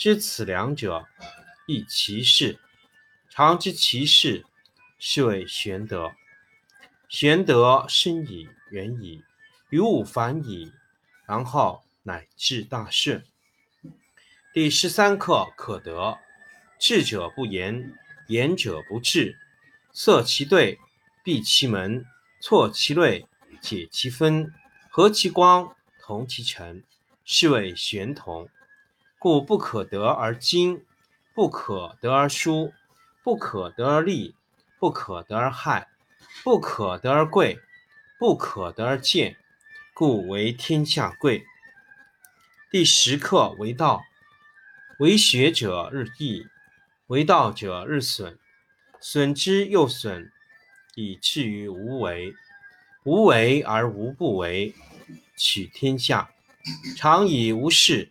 知此两者，亦其事。常知其事，是谓玄德。玄德深矣，远矣。于物反矣，然后乃至大顺。第十三课可得。智者不言，言者不智。塞其兑，闭其门，错其锐，解其分，和其光，同其尘，是谓玄同。故不可得而精，不可得而疏，不可得而利，不可得而害，不可得而贵，不可得而贱。故为天下贵。第十课为道，为学者日益，为道者日损，损之又损，以至于无为。无为而无不为，取天下常以无事，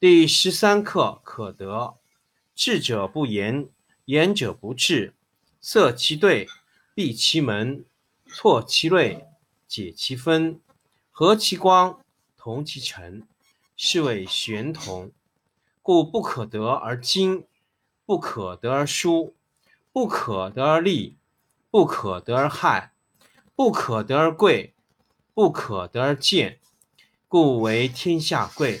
第十三课可得。智者不言，言者不智。塞其兑，闭其门，错其锐，解其分，和其光。同其尘，是谓玄同。故不可得而精，不可得而疏，不可得而利，不可得而害，不可得而贵，不可得而贱。故为天下贵。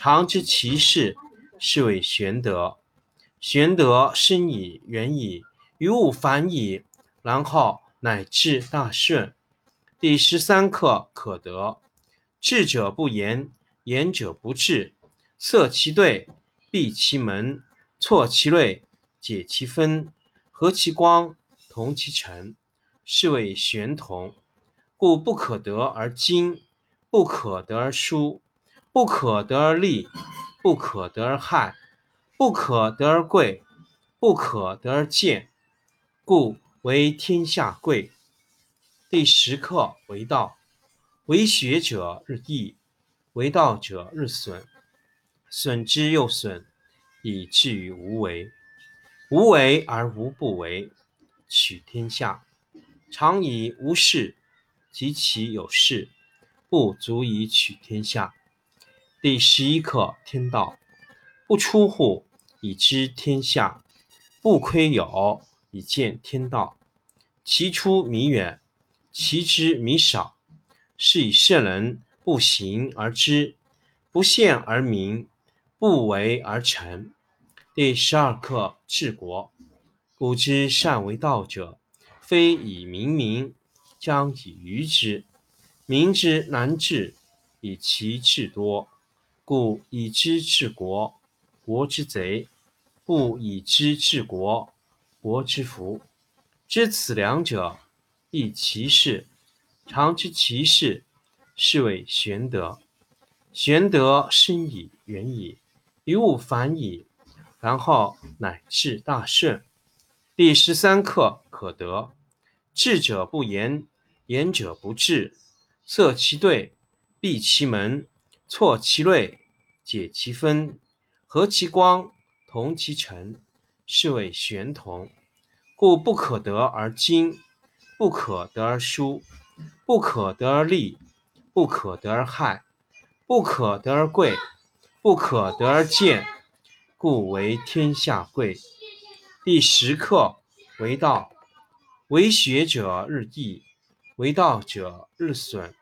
常知其事，是谓玄德。玄德深矣，远矣，于物反矣，然后乃至大顺。第十三课可得。智者不言，言者不智。塞其兑，闭其门，错其锐，解其分，和其光，同其尘，是谓玄同。故不可得而精，不可得而疏，不可得而利，不可得而害，不可得而贵，不可得而贱，故为天下贵。第十课为道，为学者日益，为道者日损，损之又损，以至于无为。无为而无不为，取天下常以无事，及其有事，不足以取天下。第十一课天道，不出户以知天下，不窥有以见天道。其出弥远，其知弥少，是以圣人不行而知，不见而明，不为而成。第十二课治国。古之善为道者，非以明民，将以愚之。民之难治，以其智多。故以知治国，国之贼；不以知治国，国之福。知此两者，亦其事。常知其事，是谓玄德。玄德深矣，远矣，于物反矣，然后乃至大顺。第十三课可得。智者不言，言者不智。塞其兑，闭其门，错其锐，解其分，和其光，同其尘，是谓玄同。故不可得而精，不可得而疏，不可得而利，不可得而害，不可得而贵，不可得而贱，故为天下贵。第十课为道，为学者日益，为道者日损，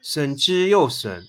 损之又损，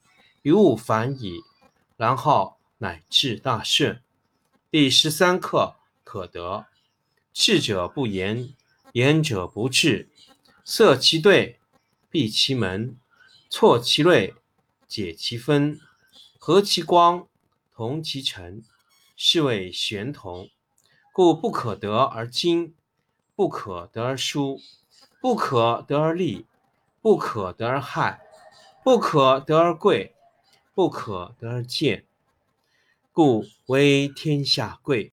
于物反矣，然后乃至大顺。第十三课可得。智者不言，言者不智。塞其兑，闭其门，错其锐，解其分，和其光，同其尘，是谓玄同。故不可得而精，不可得而疏，不可得而利，不可得而害，不可得而贵，不可得而见，故为天下贵。